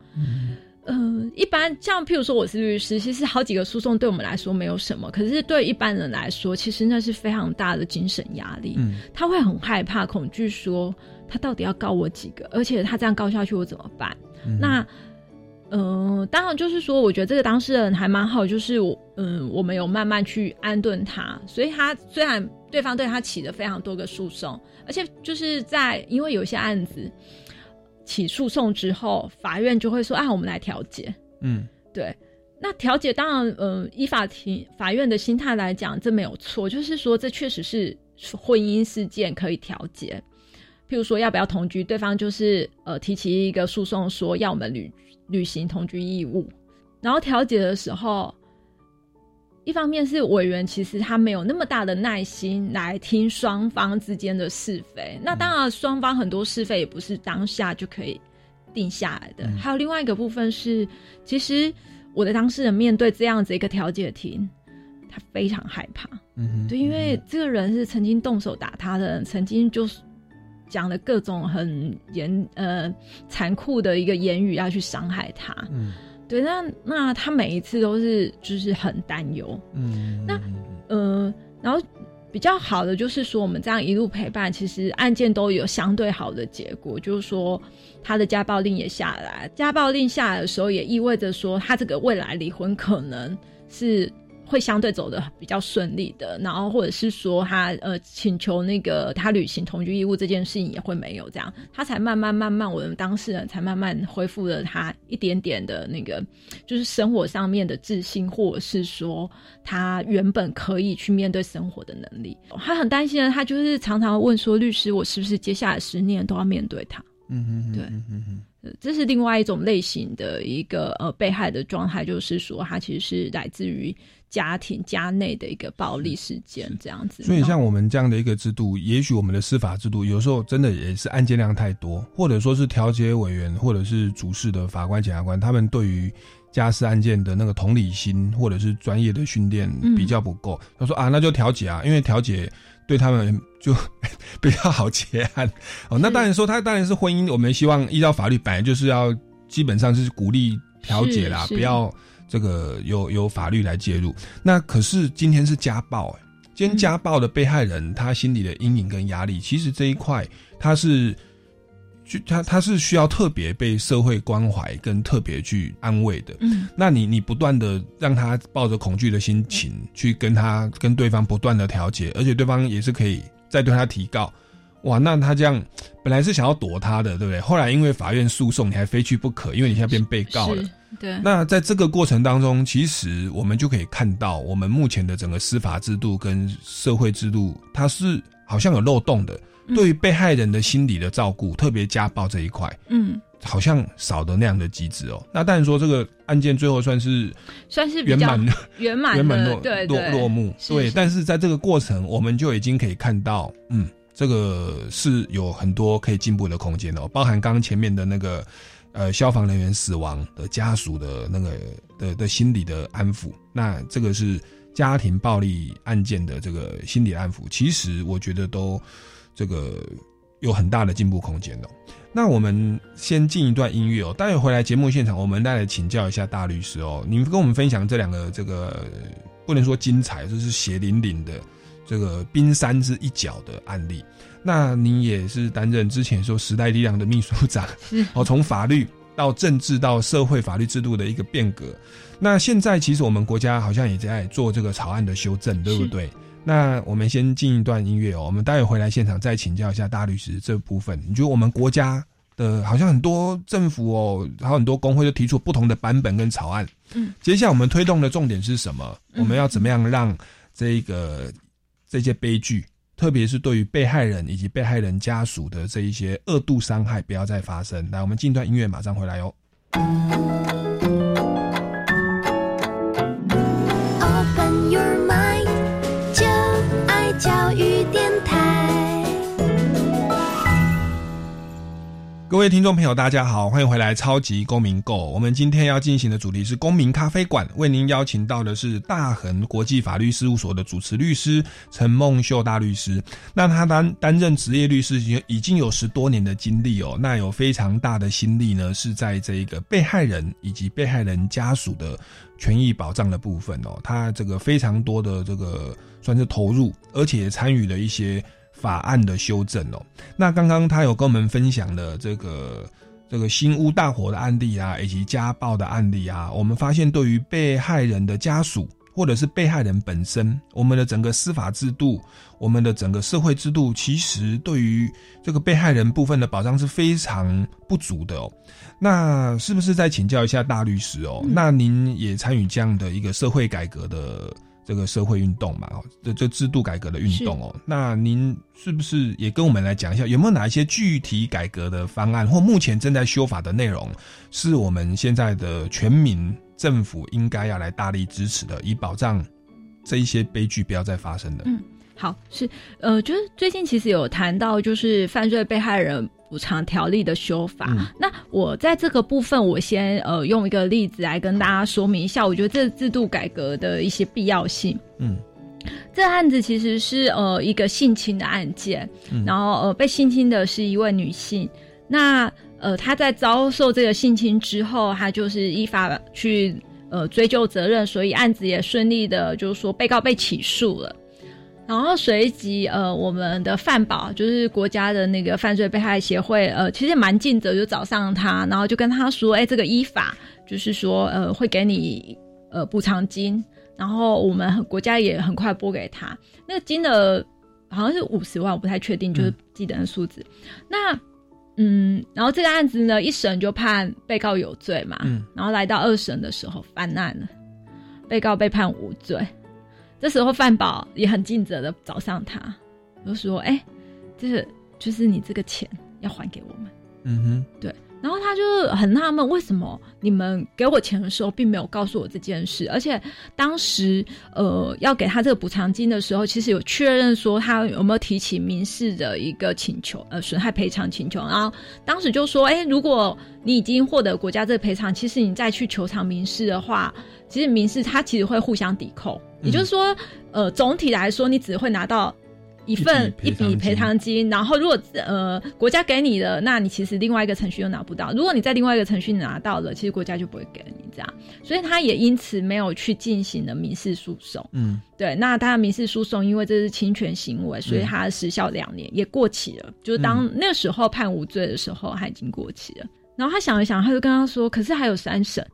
呃，一般像譬如说我是律师，其实好几个诉讼对我们来说没有什么，可是对一般人来说，其实那是非常大的精神压力。嗯，他会很害怕、恐惧，说他到底要告我几个，而且他这样告下去我怎么办？那，嗯，当然就是说，我觉得这个当事人还蛮好，就是我，嗯，我们有慢慢去安顿他，所以他虽然对方对他起了非常多个诉讼，而且就是在因为有些案子。起诉讼之后，法院就会说：“啊，我们来调解。”嗯，对。那调解当然，嗯，依法庭法院的心态来讲，这没有错。就是说，这确实是婚姻事件可以调解，譬如说要不要同居，对方就是呃提起一个诉讼说要我们履履行同居义务，然后调解的时候。一方面是委员，其实他没有那么大的耐心来听双方之间的是非。那当然，双方很多是非也不是当下就可以定下来的。还有另外一个部分是，其实我的当事人面对这样子一个调解庭，他非常害怕。嗯，对，因为这个人是曾经动手打他的人，曾经就是讲了各种很严呃残酷的一个言语要去伤害他。嗯。对，那那他每一次都是就是很担忧，嗯，那呃，然后比较好的就是说，我们这样一路陪伴，其实案件都有相对好的结果，就是说他的家暴令也下来，家暴令下来的时候，也意味着说他这个未来离婚可能是。会相对走的比较顺利的，然后或者是说他呃请求那个他履行同居义务这件事情也会没有这样，他才慢慢慢慢我们当事人才慢慢恢复了他一点点的那个就是生活上面的自信，或者是说他原本可以去面对生活的能力。他很担心的，他就是常常问说律师，我是不是接下来十年都要面对他？嗯嗯对，嗯嗯这是另外一种类型的一个呃被害的状态，就是说他其实是来自于。家庭家内的一个暴力事件，这样子。所以像我们这样的一个制度，也许我们的司法制度有时候真的也是案件量太多，或者说是调解委员，或者是主事的法官、检察官，他们对于家事案件的那个同理心，或者是专业的训练比较不够。他说啊，那就调解啊，因为调解对他们就 比较好结案。哦，那当然说他当然是婚姻，我们希望依照法律，本来就是要基本上是鼓励调解啦，不要。这个有有法律来介入，那可是今天是家暴哎，今天家暴的被害人他心里的阴影跟压力，其实这一块他是，就他他是需要特别被社会关怀跟特别去安慰的。嗯，那你你不断的让他抱着恐惧的心情去跟他跟对方不断的调解，而且对方也是可以再对他提告，哇，那他这样本来是想要躲他的，对不对？后来因为法院诉讼，你还非去不可，因为你现在变被告了。对，那在这个过程当中，其实我们就可以看到，我们目前的整个司法制度跟社会制度，它是好像有漏洞的。对于被害人的心理的照顾，特别家暴这一块，嗯，好像少的那样的机制哦。那但是说这个案件最后算是算是圆满圆满圆满落对落落幕，对。但是在这个过程，我们就已经可以看到，嗯，这个是有很多可以进步的空间哦，包含刚刚前面的那个。呃，消防人员死亡的家属的那个的的心理的安抚，那这个是家庭暴力案件的这个心理安抚，其实我觉得都这个有很大的进步空间的。那我们先进一段音乐哦，待会回来节目现场，我们再来请教一下大律师哦，你跟我们分享这两个这个不能说精彩，就是血淋淋的这个冰山之一角的案例。那你也是担任之前说时代力量的秘书长，哦，从法律到政治到社会法律制度的一个变革。那现在其实我们国家好像也在做这个草案的修正，对不对？那我们先进一段音乐哦，我们待会回来现场再请教一下大律师这部分。你觉得我们国家的好像很多政府哦，还有很多工会都提出不同的版本跟草案。嗯，接下来我们推动的重点是什么？我们要怎么样让这个这些悲剧？特别是对于被害人以及被害人家属的这一些恶度伤害，不要再发生。来，我们进段音乐，马上回来哦。各位听众朋友，大家好，欢迎回来《超级公民购》。我们今天要进行的主题是公民咖啡馆，为您邀请到的是大恒国际法律事务所的主持律师陈梦秀大律师。那他担担任职业律师已已经有十多年的经历哦，那有非常大的心力呢，是在这一个被害人以及被害人家属的权益保障的部分哦，他这个非常多的这个算是投入，而且参与了一些。法案的修正哦，那刚刚他有跟我们分享了这个这个新屋大火的案例啊，以及家暴的案例啊，我们发现对于被害人的家属或者是被害人本身，我们的整个司法制度，我们的整个社会制度，其实对于这个被害人部分的保障是非常不足的哦。那是不是再请教一下大律师哦？那您也参与这样的一个社会改革的？这个社会运动嘛，这这制度改革的运动哦。那您是不是也跟我们来讲一下，有没有哪一些具体改革的方案，或目前正在修法的内容，是我们现在的全民政府应该要来大力支持的，以保障这一些悲剧不要再发生的？嗯，好，是呃，就是最近其实有谈到，就是犯罪被害人。补偿条例的修法，那我在这个部分，我先呃用一个例子来跟大家说明一下，我觉得这制度改革的一些必要性。嗯，这案子其实是呃一个性侵的案件，然后呃被性侵的是一位女性，那呃她在遭受这个性侵之后，她就是依法去呃追究责任，所以案子也顺利的，就是说被告被起诉了。然后随即，呃，我们的范保就是国家的那个犯罪被害协会，呃，其实蛮尽责，就找上他，然后就跟他说，哎，这个依法就是说，呃，会给你呃补偿金，然后我们国家也很快拨给他，那个金额好像是五十万，我不太确定，就是记得数字。那嗯，然后这个案子呢，一审就判被告有罪嘛，然后来到二审的时候翻案了，被告被判无罪。这时候范宝也很尽责的找上他，就说：“哎，这是就是你这个钱要还给我们。”嗯哼，对。然后他就很纳闷，为什么你们给我钱的时候并没有告诉我这件事？而且当时呃要给他这个补偿金的时候，其实有确认说他有没有提起民事的一个请求，呃损害赔偿请求。然后当时就说：“哎，如果你已经获得国家这个赔偿，其实你再去求偿民事的话，其实民事它其实会互相抵扣。”也就是说，呃，总体来说，你只会拿到一份一笔赔偿金。然后，如果呃国家给你的，那你其实另外一个程序又拿不到。如果你在另外一个程序拿到了，其实国家就不会给你这样。所以，他也因此没有去进行了民事诉讼。嗯，对。那他的民事诉讼，因为这是侵权行为，所以他时效两年也过期了。就是当那时候判无罪的时候，他已经过期了。然后他想了想，他就跟他说：“可是还有三审。”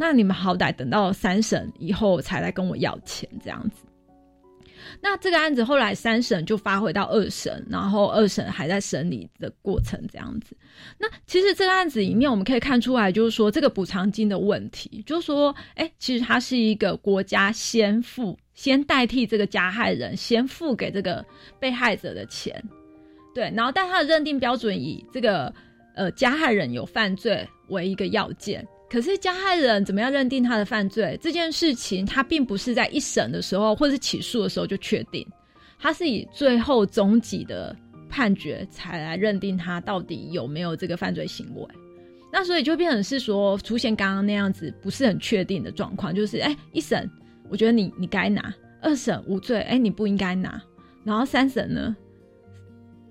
那你们好歹等到三审以后才来跟我要钱，这样子。那这个案子后来三审就发回到二审，然后二审还在审理的过程，这样子。那其实这个案子里面，我们可以看出来，就是说这个补偿金的问题，就是说，哎，其实它是一个国家先付，先代替这个加害人先付给这个被害者的钱，对。然后，但他的认定标准以这个呃加害人有犯罪为一个要件。可是加害人怎么样认定他的犯罪这件事情，他并不是在一审的时候或者是起诉的时候就确定，他是以最后终极的判决才来认定他到底有没有这个犯罪行为。那所以就变成是说出现刚刚那样子不是很确定的状况，就是哎一审我觉得你你该拿，二审无罪，哎你不应该拿，然后三审呢，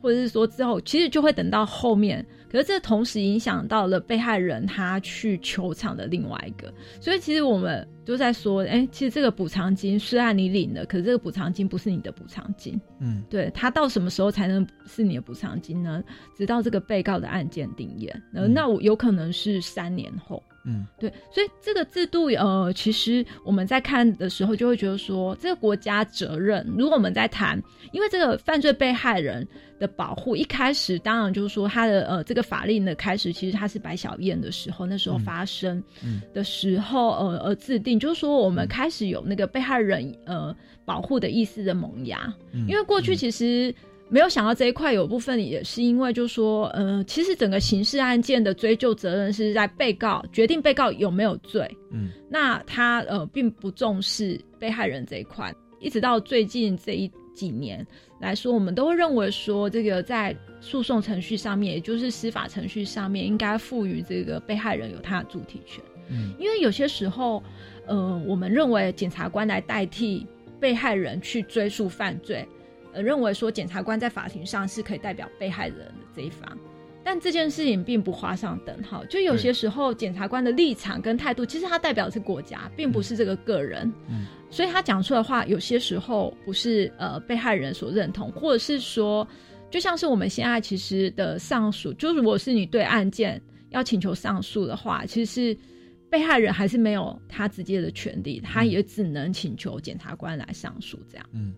或者是说之后其实就会等到后面。可是这同时影响到了被害人他去球场的另外一个，所以其实我们都在说，哎，其实这个补偿金虽然你领了，可是这个补偿金不是你的补偿金，嗯，对他到什么时候才能是你的补偿金呢？直到这个被告的案件定验，那我有可能是三年后。嗯，对，所以这个制度，呃，其实我们在看的时候就会觉得说，这个国家责任。如果我们在谈，因为这个犯罪被害人的保护，一开始当然就是说他的呃这个法令的开始，其实他是白小燕的时候，那时候发生的时候，呃而制定，就是说我们开始有那个被害人呃保护的意思的萌芽，因为过去其实。没有想到这一块有部分也是因为，就说，呃，其实整个刑事案件的追究责任是在被告决定被告有没有罪，嗯，那他呃并不重视被害人这一块，一直到最近这一几年来说，我们都会认为说，这个在诉讼程序上面，也就是司法程序上面，应该赋予这个被害人有他的主体权，嗯，因为有些时候，呃，我们认为检察官来代替被害人去追诉犯罪。呃，认为说检察官在法庭上是可以代表被害人的这一方，但这件事情并不画上等号。就有些时候，检察官的立场跟态度，其实他代表的是国家，并不是这个个人。嗯，所以他讲出的话，有些时候不是呃被害人所认同，或者是说，就像是我们现在其实的上诉，就如果是你对案件要请求上诉的话，其实是被害人还是没有他直接的权利，他也只能请求检察官来上诉这样。嗯。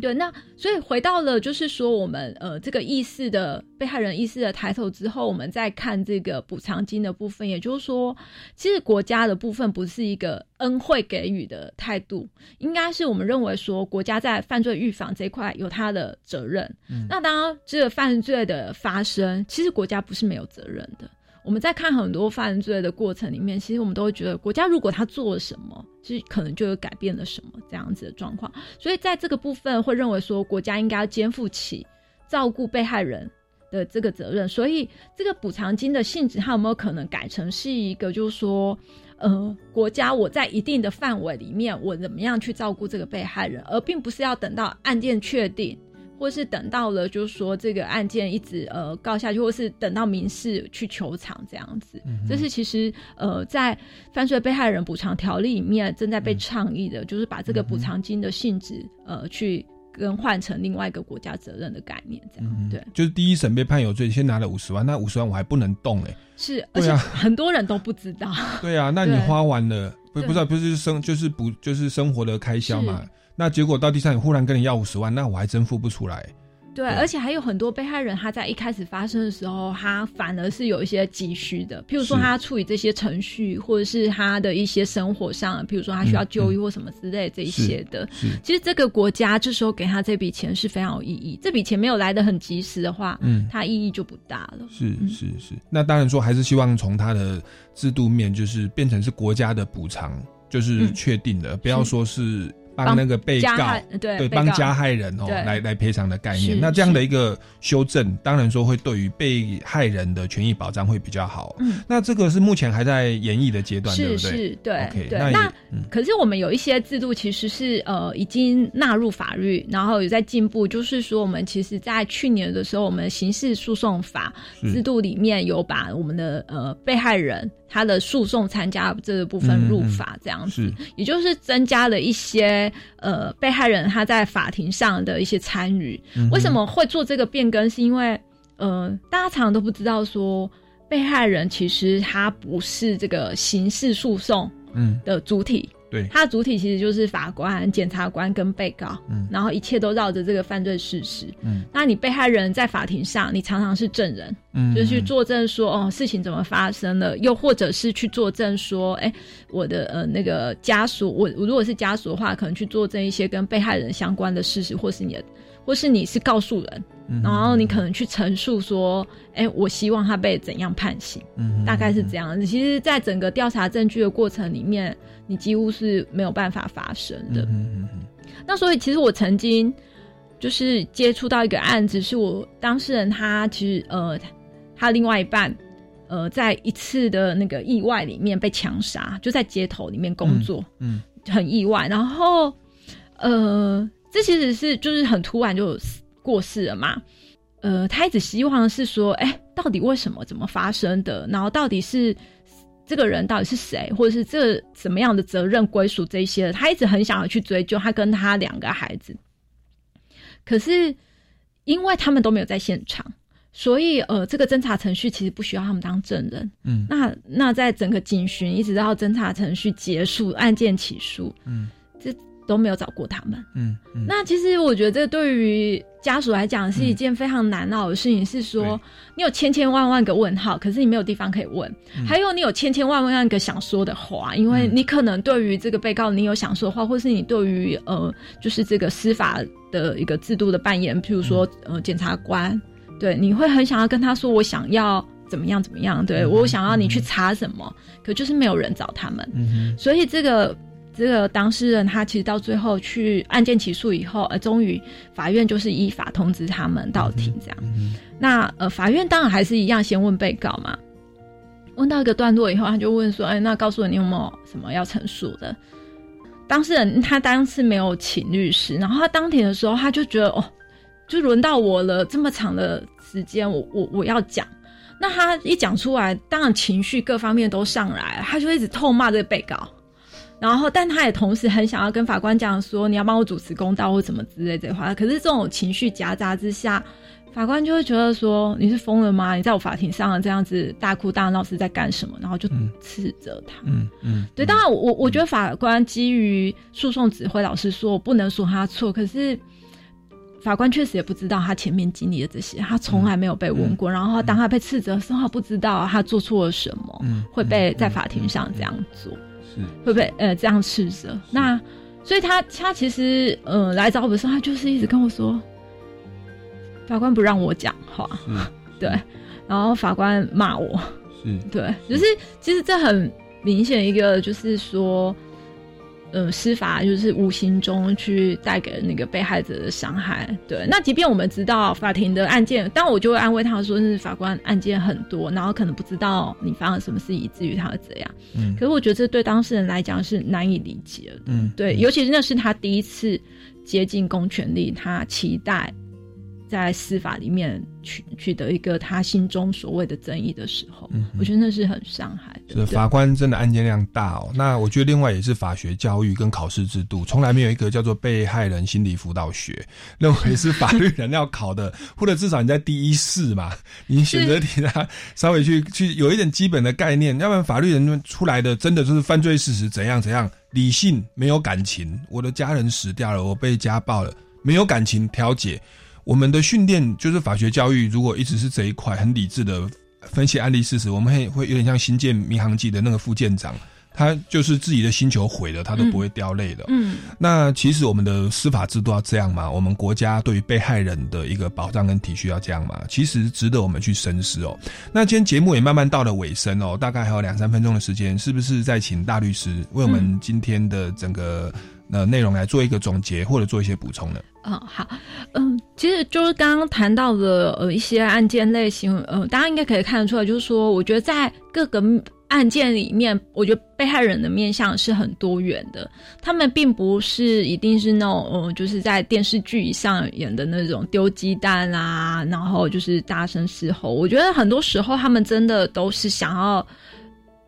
对，那所以回到了就是说，我们呃这个意识的被害人意识的抬头之后，我们再看这个补偿金的部分，也就是说，其实国家的部分不是一个恩惠给予的态度，应该是我们认为说国家在犯罪预防这一块有它的责任。嗯，那当然这个犯罪的发生，其实国家不是没有责任的。我们在看很多犯罪的过程里面，其实我们都会觉得，国家如果他做了什么，其实可能就有改变了什么这样子的状况。所以在这个部分，会认为说，国家应该要肩负起照顾被害人的这个责任。所以，这个补偿金的性质，它有没有可能改成是一个，就是说，呃，国家我在一定的范围里面，我怎么样去照顾这个被害人，而并不是要等到案件确定。或是等到了，就是说这个案件一直呃告下去，或是等到民事去求偿这样子，这是其实呃在犯罪被害人补偿条例里面正在被倡议的，就是把这个补偿金的性质呃去更换成另外一个国家责任的概念，这样对。就是第一审被判有罪，先拿了五十万，那五十万我还不能动哎，是，而且 很多人都不知道。对啊，那你花完了不不知道不是生就是补就是生活的开销嘛。那结果到第三，忽然跟你要五十万，那我还真付不出来。对，而且还有很多被害人，他在一开始发生的时候，他反而是有一些急需的，譬如说他处理这些程序，或者是他的一些生活上，譬如说他需要就医或什么之类这一些的。其实这个国家这时候给他这笔钱是非常有意义。这笔钱没有来的很及时的话，嗯，它意义就不大了。是是是。那当然说，还是希望从他的制度面，就是变成是国家的补偿，就是确定的，不要说是。帮那个被告对帮加害人哦来来赔偿的概念，那这样的一个修正，当然说会对于被害人的权益保障会比较好。嗯，那这个是目前还在演绎的阶段，对不对？是，对。对。那可是我们有一些制度其实是呃已经纳入法律，然后有在进步。就是说，我们其实在去年的时候，我们刑事诉讼法制度里面有把我们的呃被害人。他的诉讼参加这个部分入法这样子，也就是增加了一些呃被害人他在法庭上的一些参与。为什么会做这个变更？是因为呃大家常常都不知道说被害人其实他不是这个刑事诉讼嗯的主体。对，它的主体其实就是法官、检察官跟被告，嗯，然后一切都绕着这个犯罪事实，嗯，那你被害人在法庭上，你常常是证人，嗯，就是去作证说哦事情怎么发生了，又或者是去作证说，哎，我的呃那个家属，我我如果是家属的话，可能去作证一些跟被害人相关的事实，或是你的，或是你是告诉人。然后你可能去陈述说，哎，我希望他被怎样判刑，大概是这样。其实，在整个调查证据的过程里面，你几乎是没有办法发生的。那所以，其实我曾经就是接触到一个案子，是我当事人他其实呃，他另外一半呃，在一次的那个意外里面被枪杀，就在街头里面工作，嗯，很意外。然后呃，这其实是就是很突然就。过世了嘛？呃，他一直希望是说，哎，到底为什么？怎么发生的？然后到底是这个人到底是谁，或者是这什么样的责任归属这些？他一直很想要去追究他跟他两个孩子。可是因为他们都没有在现场，所以呃，这个侦查程序其实不需要他们当证人。嗯，那那在整个警询一直到侦查程序结束，案件起诉，嗯，这。都没有找过他们。嗯，那其实我觉得这对于家属来讲是一件非常难熬的事情。是说，你有千千万万个问号，可是你没有地方可以问；还有你有千千万万个想说的话，因为你可能对于这个被告，你有想说的话，或是你对于呃，就是这个司法的一个制度的扮演，譬如说呃，检察官，对，你会很想要跟他说，我想要怎么样怎么样，对我想要你去查什么，可就是没有人找他们。嗯所以这个。这个当事人他其实到最后去案件起诉以后，呃，终于法院就是依法通知他们到庭这样。那呃，法院当然还是一样先问被告嘛，问到一个段落以后，他就问说：“哎，那告诉我你有没有什么要陈述的？”当事人他当时没有请律师，然后他当庭的时候他就觉得哦，就轮到我了，这么长的时间，我我我要讲。那他一讲出来，当然情绪各方面都上来，他就一直痛骂这个被告。然后，但他也同时很想要跟法官讲说：“你要帮我主持公道或怎么之类这话。”可是这种情绪夹杂之下，法官就会觉得说：“你是疯了吗？你在我法庭上这样子大哭大闹是在干什么？”然后就斥责他。嗯嗯，对。当然，我我觉得法官基于诉讼指挥，老师说我不能说他错。可是法官确实也不知道他前面经历的这些，他从来没有被问过。然后当他被斥责的时候，他不知道他做错了什么，会被在法庭上这样做，是会被呃这样斥责。那所以他他其实呃来找我的时候，他就是一直跟我说，法官不让我讲话，对，然后法官骂我，是。对，就是其实这很明显一个就是说。呃，司法就是无形中去带给那个被害者的伤害。对，那即便我们知道法庭的案件，但我就会安慰他说，是法官案件很多，然后可能不知道你发生什么事，以至于他会这样。嗯，可是我觉得这对当事人来讲是难以理解的。嗯，对，尤其是那是他第一次接近公权力，他期待。在司法里面取取得一个他心中所谓的正义的时候，我觉得那是很伤害的。是法官真的案件量大哦。那我觉得另外也是法学教育跟考试制度，从来没有一个叫做被害人心理辅导学，认为是法律人要考的，或者至少你在第一试嘛，你选择题他稍微去去有一点基本的概念，要不然法律人出来的真的就是犯罪事实怎样怎样，理性没有感情，我的家人死掉了，我被家暴了，没有感情调解。我们的训练就是法学教育，如果一直是这一块很理智的分析案例事实，我们会会有点像新建民航记的那个副舰长，他就是自己的星球毁了，他都不会掉泪的。嗯，那其实我们的司法制度要这样吗？我们国家对于被害人的一个保障跟体恤要这样吗？其实值得我们去深思哦。那今天节目也慢慢到了尾声哦，大概还有两三分钟的时间，是不是再请大律师为我们今天的整个呃内容来做一个总结，或者做一些补充呢？嗯，好，嗯，其实就是刚刚谈到的呃一些案件类型，呃，大家应该可以看得出来，就是说，我觉得在各个案件里面，我觉得被害人的面相是很多元的，他们并不是一定是那种，呃，就是在电视剧上演的那种丢鸡蛋啊，然后就是大声嘶吼。我觉得很多时候，他们真的都是想要，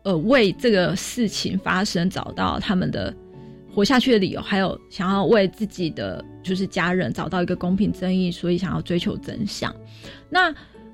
呃，为这个事情发生找到他们的。活下去的理由，还有想要为自己的就是家人找到一个公平正义，所以想要追求真相。那，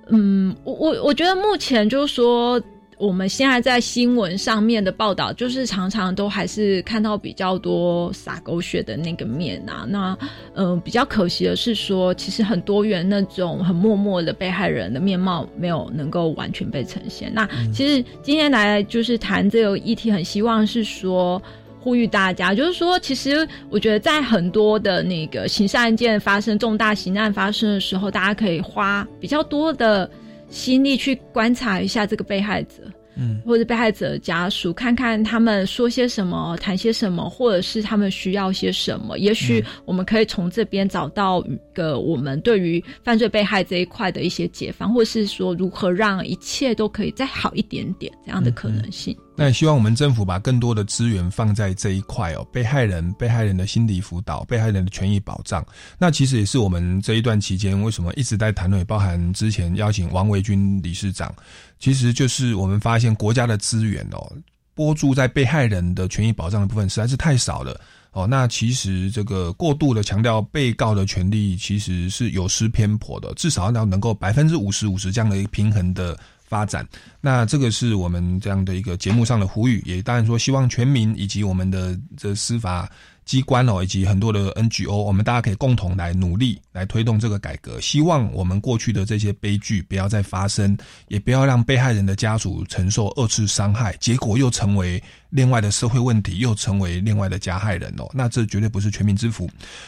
嗯，我我我觉得目前就是说，我们现在在新闻上面的报道，就是常常都还是看到比较多撒狗血的那个面啊。那，嗯，比较可惜的是说，其实很多元那种很默默的被害人的面貌没有能够完全被呈现。那其实今天来就是谈这个议题，很希望是说。呼吁大家，就是说，其实我觉得在很多的那个刑事案件发生、重大刑案发生的时候，大家可以花比较多的心力去观察一下这个被害者，嗯，或者被害者的家属，看看他们说些什么、谈些什么，或者是他们需要些什么。也许我们可以从这边找到一个我们对于犯罪被害这一块的一些解放，或者是说如何让一切都可以再好一点点这样的可能性。那也希望我们政府把更多的资源放在这一块哦，被害人、被害人的心理辅导、被害人的权益保障。那其实也是我们这一段期间为什么一直在谈论，包含之前邀请王维军理事长，其实就是我们发现国家的资源哦，拨注在被害人的权益保障的部分实在是太少了哦。那其实这个过度的强调被告的权利，其实是有失偏颇的，至少要能够百分之五十五十这样的一个平衡的。发展，那这个是我们这样的一个节目上的呼吁，也当然说希望全民以及我们的这司法机关哦，以及很多的 NGO，我们大家可以共同来努力来推动这个改革。希望我们过去的这些悲剧不要再发生，也不要让被害人的家属承受二次伤害，结果又成为。另外的社会问题又成为另外的加害人哦，那这绝对不是全民之福。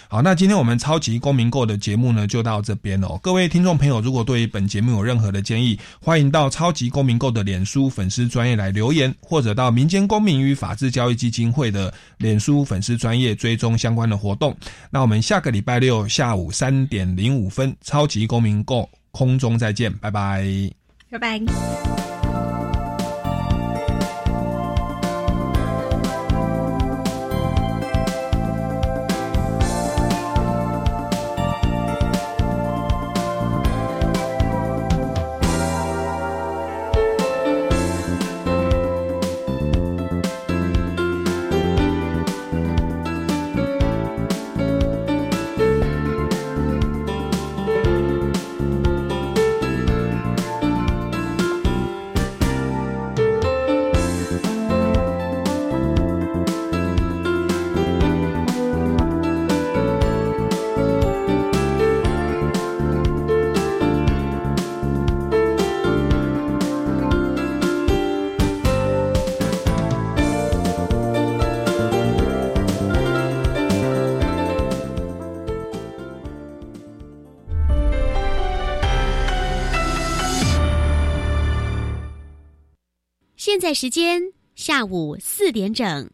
好，那今天我们超级公民购的节目呢，就到这边哦。各位听众朋友，如果对本节目有任何的建议，欢迎到超级公民购的脸书粉丝专业来留言，或者到民间公民与法治教育基金会的脸书粉丝专业追踪相关的活动。那我们下个礼拜六下午三点零五分，超级公民购空中再见，拜拜，拜拜。时间下午四点整。